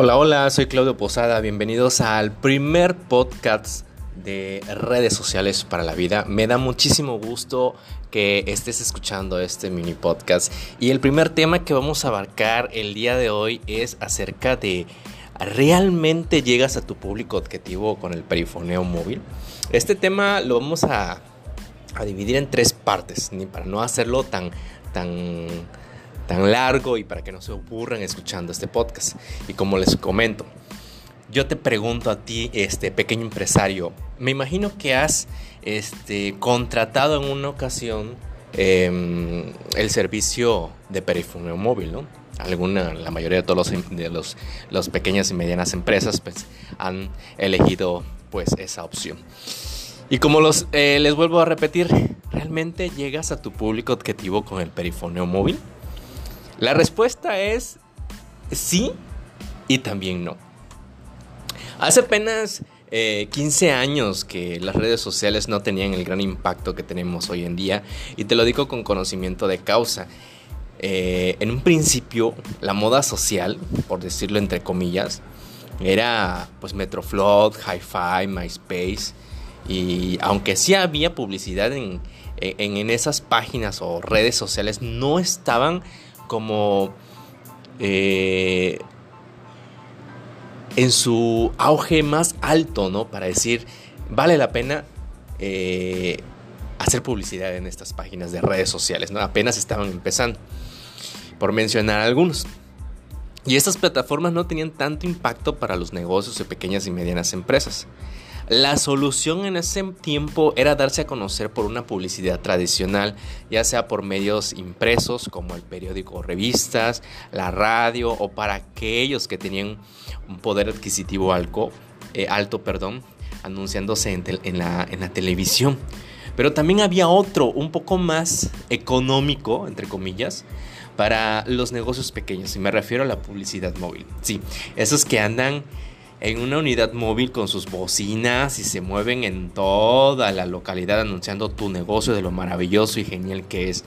Hola, hola, soy Claudio Posada, bienvenidos al primer podcast de redes sociales para la vida. Me da muchísimo gusto que estés escuchando este mini podcast y el primer tema que vamos a abarcar el día de hoy es acerca de ¿realmente llegas a tu público objetivo con el perifoneo móvil? Este tema lo vamos a, dividir en tres partes, ni para no hacerlo tan, tan tan largo y para que no se aburran escuchando este podcast. Y como les comento, yo te pregunto a ti, este pequeño empresario, me imagino que has este, contratado en una ocasión em, el servicio de perifoneo móvil, ¿no? Alguna, la mayoría de todos los, de los, los pequeñas y medianas empresas pues, han elegido pues esa opción. Y como los, eh, les vuelvo a repetir, ¿realmente llegas a tu público objetivo con el perifoneo móvil? La respuesta es sí y también no. Hace apenas 15 eh, años que las redes sociales no tenían el gran impacto que tenemos hoy en día y te lo digo con conocimiento de causa. Eh, en un principio la moda social, por decirlo entre comillas, era pues Metroflot, Hi-Fi, MySpace y aunque sí había publicidad en, en esas páginas o redes sociales, no estaban como eh, en su auge más alto, ¿no? Para decir, vale la pena eh, hacer publicidad en estas páginas de redes sociales, ¿no? Apenas estaban empezando, por mencionar algunos. Y estas plataformas no tenían tanto impacto para los negocios de pequeñas y medianas empresas. La solución en ese tiempo era darse a conocer por una publicidad tradicional, ya sea por medios impresos como el periódico o revistas, la radio o para aquellos que tenían un poder adquisitivo alto, eh, alto perdón, anunciándose en, la, en la televisión. Pero también había otro, un poco más económico, entre comillas, para los negocios pequeños. Y me refiero a la publicidad móvil. Sí, esos que andan en una unidad móvil con sus bocinas y se mueven en toda la localidad anunciando tu negocio de lo maravilloso y genial que es.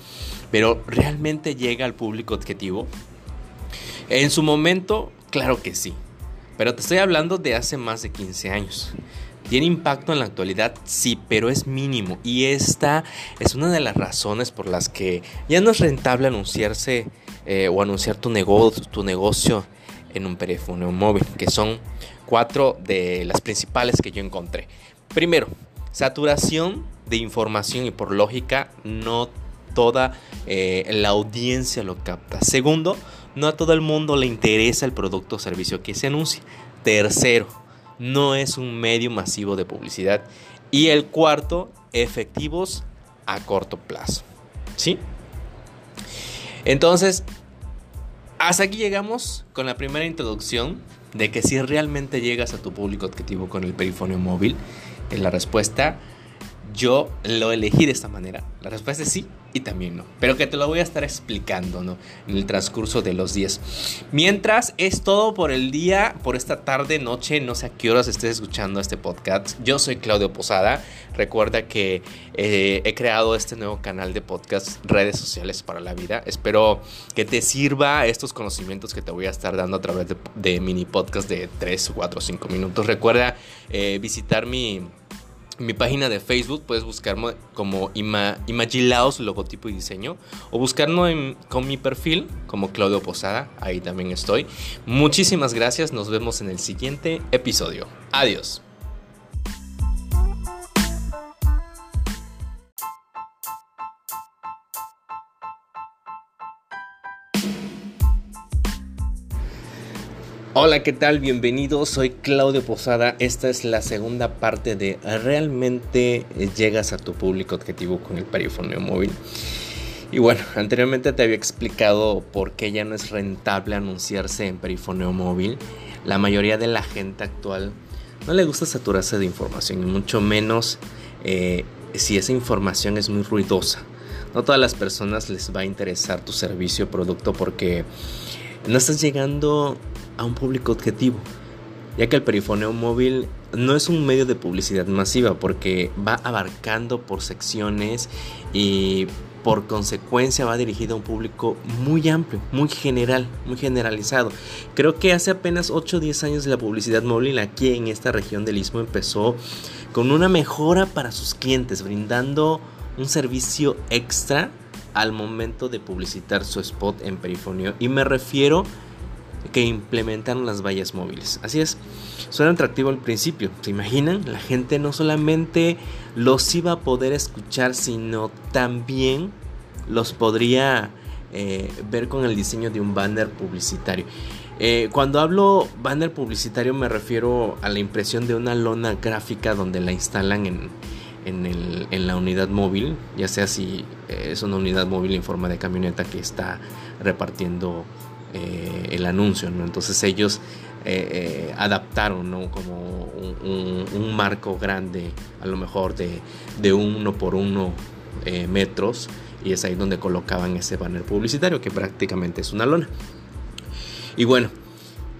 Pero ¿realmente llega al público objetivo? En su momento, claro que sí. Pero te estoy hablando de hace más de 15 años. ¿Tiene impacto en la actualidad? Sí, pero es mínimo. Y esta es una de las razones por las que ya no es rentable anunciarse eh, o anunciar tu negocio, tu negocio en un teléfono móvil, que son cuatro de las principales que yo encontré. Primero, saturación de información y por lógica no toda eh, la audiencia lo capta. Segundo, no a todo el mundo le interesa el producto o servicio que se anuncia. Tercero, no es un medio masivo de publicidad. Y el cuarto, efectivos a corto plazo. ¿Sí? Entonces, hasta aquí llegamos con la primera introducción de que si realmente llegas a tu público objetivo con el perifonio móvil, la respuesta yo lo elegí de esta manera. La respuesta es sí y también no. Pero que te lo voy a estar explicando ¿no? en el transcurso de los días. Mientras es todo por el día, por esta tarde, noche, no sé a qué horas estés escuchando este podcast. Yo soy Claudio Posada. Recuerda que eh, he creado este nuevo canal de podcast, redes sociales para la vida. Espero que te sirva estos conocimientos que te voy a estar dando a través de, mini podcast de 3, 4, 5 minutos. Recuerda eh, visitar mi mi página de Facebook puedes buscarme como Ima, Imagilaos logotipo y diseño o buscarme con mi perfil como Claudio Posada, ahí también estoy. Muchísimas gracias, nos vemos en el siguiente episodio. Adiós. Hola, ¿qué tal? Bienvenidos, soy Claudio Posada. Esta es la segunda parte de ¿Realmente llegas a tu público objetivo con el perifoneo móvil? Y bueno, anteriormente te había explicado por qué ya no es rentable anunciarse en perifoneo móvil. La mayoría de la gente actual no le gusta saturarse de información y mucho menos eh, si esa información es muy ruidosa. No todas las personas les va a interesar tu servicio o producto porque no estás llegando a un público objetivo, ya que el perifoneo móvil no es un medio de publicidad masiva porque va abarcando por secciones y por consecuencia va dirigido a un público muy amplio, muy general, muy generalizado. Creo que hace apenas 8 o 10 años la publicidad móvil aquí en esta región del Istmo empezó con una mejora para sus clientes, brindando un servicio extra al momento de publicitar su spot en perifonio. Y me refiero que implementaron las vallas móviles. Así es, suena atractivo al principio. ¿Se imaginan? La gente no solamente los iba a poder escuchar, sino también los podría eh, ver con el diseño de un banner publicitario. Eh, cuando hablo banner publicitario me refiero a la impresión de una lona gráfica donde la instalan en, en, la unidad móvil, ya sea si eh, es una unidad móvil en forma de camioneta que está repartiendo eh, el anuncio, Entonces ellos eh, adaptaron, Como un, marco grande, a lo mejor de, de uno por uno metros, y es ahí donde colocaban ese banner publicitario, que prácticamente es una lona. Y bueno,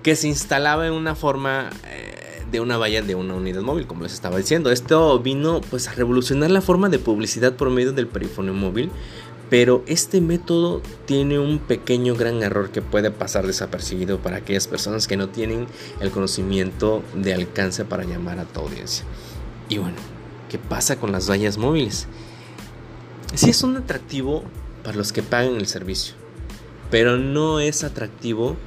que se instalaba en una forma de una valla de una unidad móvil, como les estaba diciendo. Esto vino pues a revolucionar la forma de publicidad por medio del perifonio móvil, pero este método tiene un pequeño gran error que puede pasar desapercibido para aquellas personas que no tienen el conocimiento de alcance para llamar a tu audiencia. Y bueno, ¿qué pasa con las vallas móviles? Sí es un atractivo para los que pagan el servicio, pero no es atractivo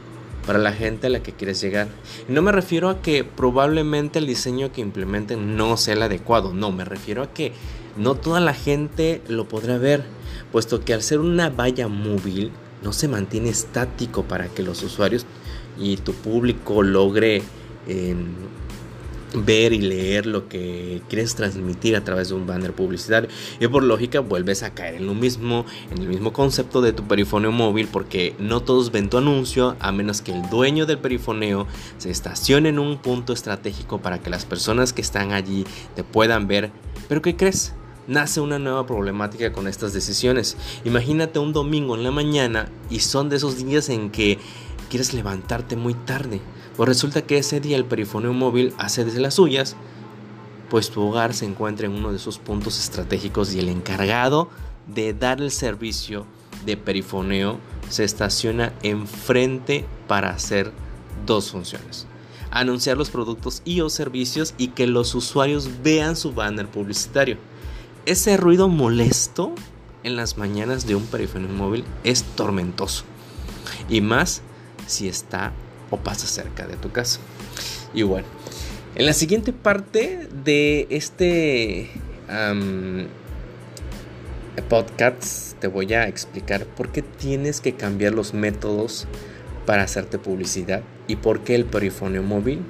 para la gente a la que quieres llegar. No me refiero a que probablemente el diseño que implementen no sea el adecuado, no, me refiero a que no toda la gente lo podrá ver, puesto que al ser una valla móvil no se mantiene estático para que los usuarios y tu público logre em, ver y leer lo que quieres transmitir a través de un banner publicitario. Y por lógica vuelves a caer en lo mismo, en el mismo concepto de tu perifoneo móvil, porque no todos ven tu anuncio a menos que el dueño del perifoneo se estacione en un punto estratégico para que las personas que están allí te puedan ver. Pero ¿qué crees? Nace una nueva problemática con estas decisiones. Imagínate un domingo en la mañana y son de esos días en que quieres levantarte muy tarde pues resulta que ese día el perifoneo móvil hace desde las suyas, pues tu hogar se encuentra en uno de esos puntos estratégicos y el encargado de dar el servicio de perifoneo se estaciona enfrente para hacer dos funciones. Anunciar los productos y o servicios y que los usuarios vean su banner publicitario. Ese ruido molesto en las mañanas de un perifoneo móvil es tormentoso. Y más si está pasa cerca de tu casa. Y bueno, en la siguiente parte de este podcast te voy a explicar por qué tienes que cambiar los métodos para hacerte publicidad y por qué el perifonio móvil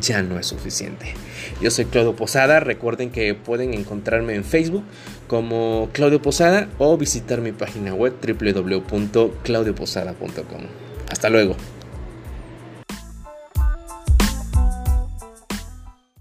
ya no es suficiente. Yo soy Claudio Posada, recuerden que pueden encontrarme en Facebook como Claudio Posada o visitar mi página web www.claudioposada.com. Hasta luego.